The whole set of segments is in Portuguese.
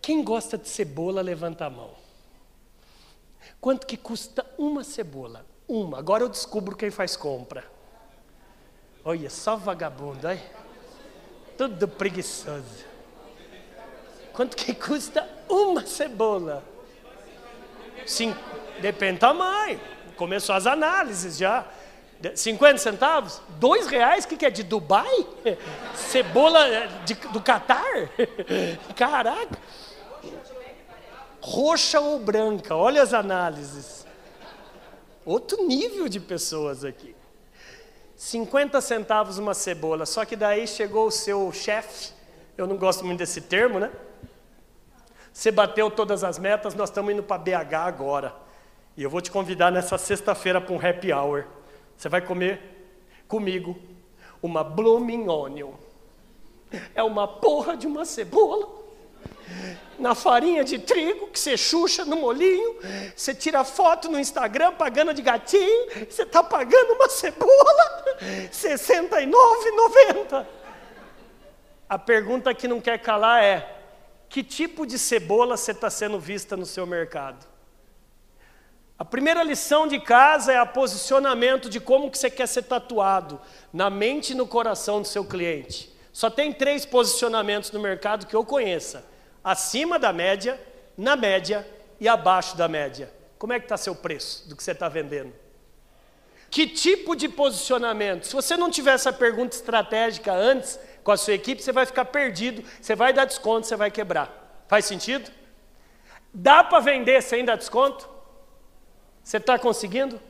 Quem gosta de cebola, levanta a mão. Quanto que custa uma cebola? Uma. Agora eu descubro quem faz compra. Olha, só vagabundo, aí. Tudo preguiçoso. Quanto que custa uma cebola? Cinco. Depende do tamanho. Começou as análises já. 50 centavos? Dois reais? O que, que é? De Dubai? Cebola eh, de, do Catar? Caraca! Roxa ou branca? Olha as análises. Outro nível de pessoas aqui. 50 centavos uma cebola. Só que daí chegou o seu chefe. Eu não gosto muito desse termo, né? Você bateu todas as metas, nós estamos indo para BH agora. E eu vou te convidar nessa sexta-feira para um happy hour. Você vai comer comigo uma blooming onion. É uma porra de uma cebola na farinha de trigo que você chucha no molinho, você tira foto no Instagram pagando de gatinho, você está pagando uma cebola R$ 69,90. A pergunta que não quer calar é: que tipo de cebola você está sendo vista no seu mercado? A primeira lição de casa é o posicionamento de como que você quer ser tatuado na mente e no coração do seu cliente. Só tem três posicionamentos no mercado que eu conheça: acima da média, na média e abaixo da média. Como é que está seu preço do que você está vendendo? Que tipo de posicionamento? Se você não tiver essa pergunta estratégica antes com a sua equipe, você vai ficar perdido, você vai dar desconto, você vai quebrar. Faz sentido? Dá para vender sem dar desconto? Você está conseguindo?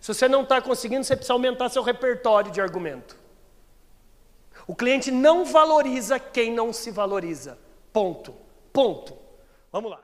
Se você não está conseguindo, você precisa aumentar seu repertório de argumento. O cliente não valoriza quem não se valoriza. Ponto. Ponto. Vamos lá.